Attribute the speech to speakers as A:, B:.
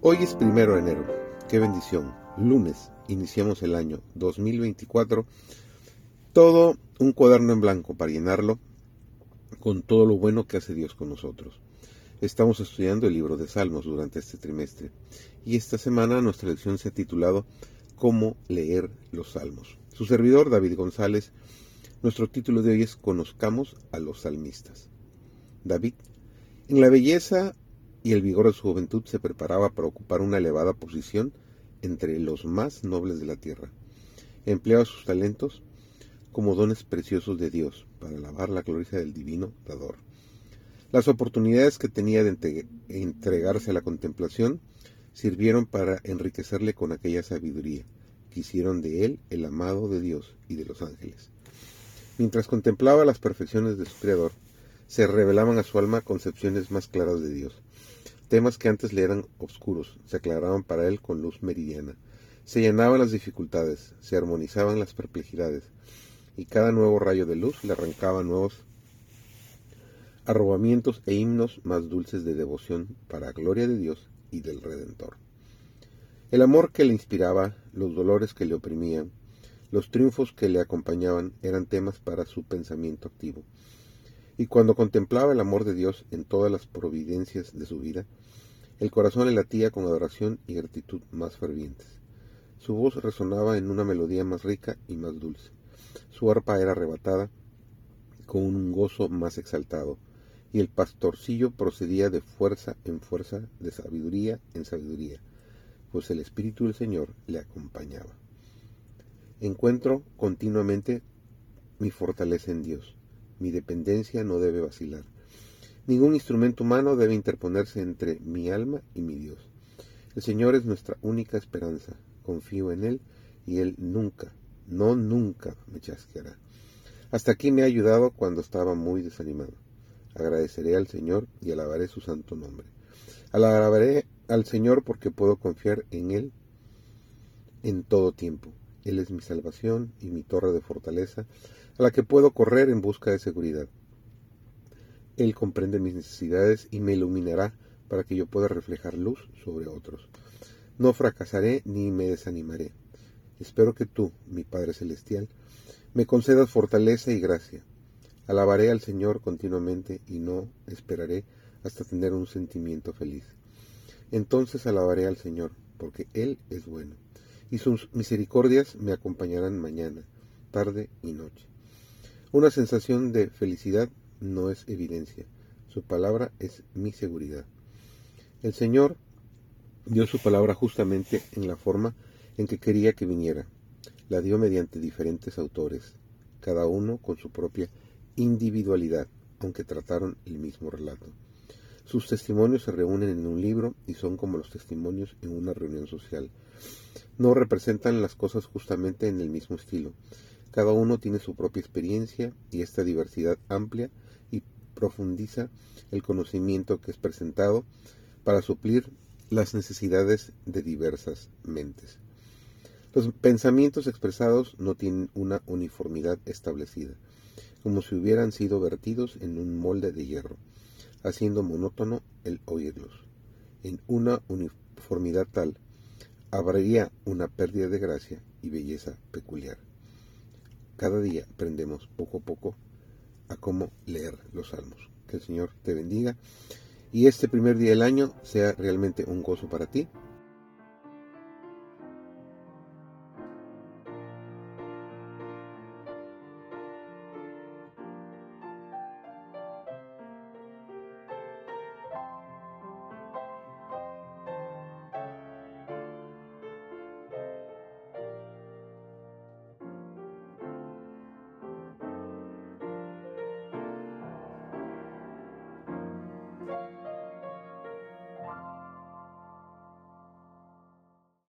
A: Hoy es primero de enero. Qué bendición. Lunes, iniciamos el año 2024. Todo un cuaderno en blanco para llenarlo con todo lo bueno que hace Dios con nosotros. Estamos estudiando el libro de Salmos durante este trimestre y esta semana nuestra lección se ha titulado Cómo leer los Salmos. Su servidor David González, nuestro título de hoy es Conozcamos a los salmistas. David, en la belleza y el vigor de su juventud se preparaba para ocupar una elevada posición entre los más nobles de la tierra. Empleaba sus talentos como dones preciosos de Dios para alabar la gloria del divino dador. Las oportunidades que tenía de entregarse a la contemplación sirvieron para enriquecerle con aquella sabiduría que hicieron de él el amado de Dios y de los ángeles. Mientras contemplaba las perfecciones de su Creador, se revelaban a su alma concepciones más claras de Dios, Temas que antes le eran oscuros se aclaraban para él con luz meridiana. Se llenaban las dificultades, se armonizaban las perplejidades, y cada nuevo rayo de luz le arrancaba nuevos arrobamientos e himnos más dulces de devoción para gloria de Dios y del Redentor. El amor que le inspiraba, los dolores que le oprimían, los triunfos que le acompañaban eran temas para su pensamiento activo. Y cuando contemplaba el amor de Dios en todas las providencias de su vida, el corazón le latía con adoración y gratitud más fervientes. Su voz resonaba en una melodía más rica y más dulce. Su arpa era arrebatada con un gozo más exaltado, y el pastorcillo procedía de fuerza en fuerza, de sabiduría en sabiduría, pues el Espíritu del Señor le acompañaba. Encuentro continuamente mi fortaleza en Dios mi dependencia no debe vacilar. Ningún instrumento humano debe interponerse entre mi alma y mi Dios. El Señor es nuestra única esperanza. Confío en Él y Él nunca, no nunca me chasqueará. Hasta aquí me ha ayudado cuando estaba muy desanimado. Agradeceré al Señor y alabaré su santo nombre. Alabaré al Señor porque puedo confiar en Él en todo tiempo. Él es mi salvación y mi torre de fortaleza, a la que puedo correr en busca de seguridad. Él comprende mis necesidades y me iluminará para que yo pueda reflejar luz sobre otros. No fracasaré ni me desanimaré. Espero que tú, mi Padre Celestial, me concedas fortaleza y gracia. Alabaré al Señor continuamente y no esperaré hasta tener un sentimiento feliz. Entonces alabaré al Señor, porque Él es bueno y sus misericordias me acompañarán mañana, tarde y noche. Una sensación de felicidad no es evidencia, su palabra es mi seguridad. El Señor dio su palabra justamente en la forma en que quería que viniera. La dio mediante diferentes autores, cada uno con su propia individualidad, aunque trataron el mismo relato. Sus testimonios se reúnen en un libro y son como los testimonios en una reunión social. No representan las cosas justamente en el mismo estilo. Cada uno tiene su propia experiencia y esta diversidad amplia y profundiza el conocimiento que es presentado para suplir las necesidades de diversas mentes. Los pensamientos expresados no tienen una uniformidad establecida, como si hubieran sido vertidos en un molde de hierro haciendo monótono el oírlos. En una uniformidad tal, habría una pérdida de gracia y belleza peculiar. Cada día aprendemos poco a poco a cómo leer los salmos. Que el Señor te bendiga y este primer día del año sea realmente un gozo para ti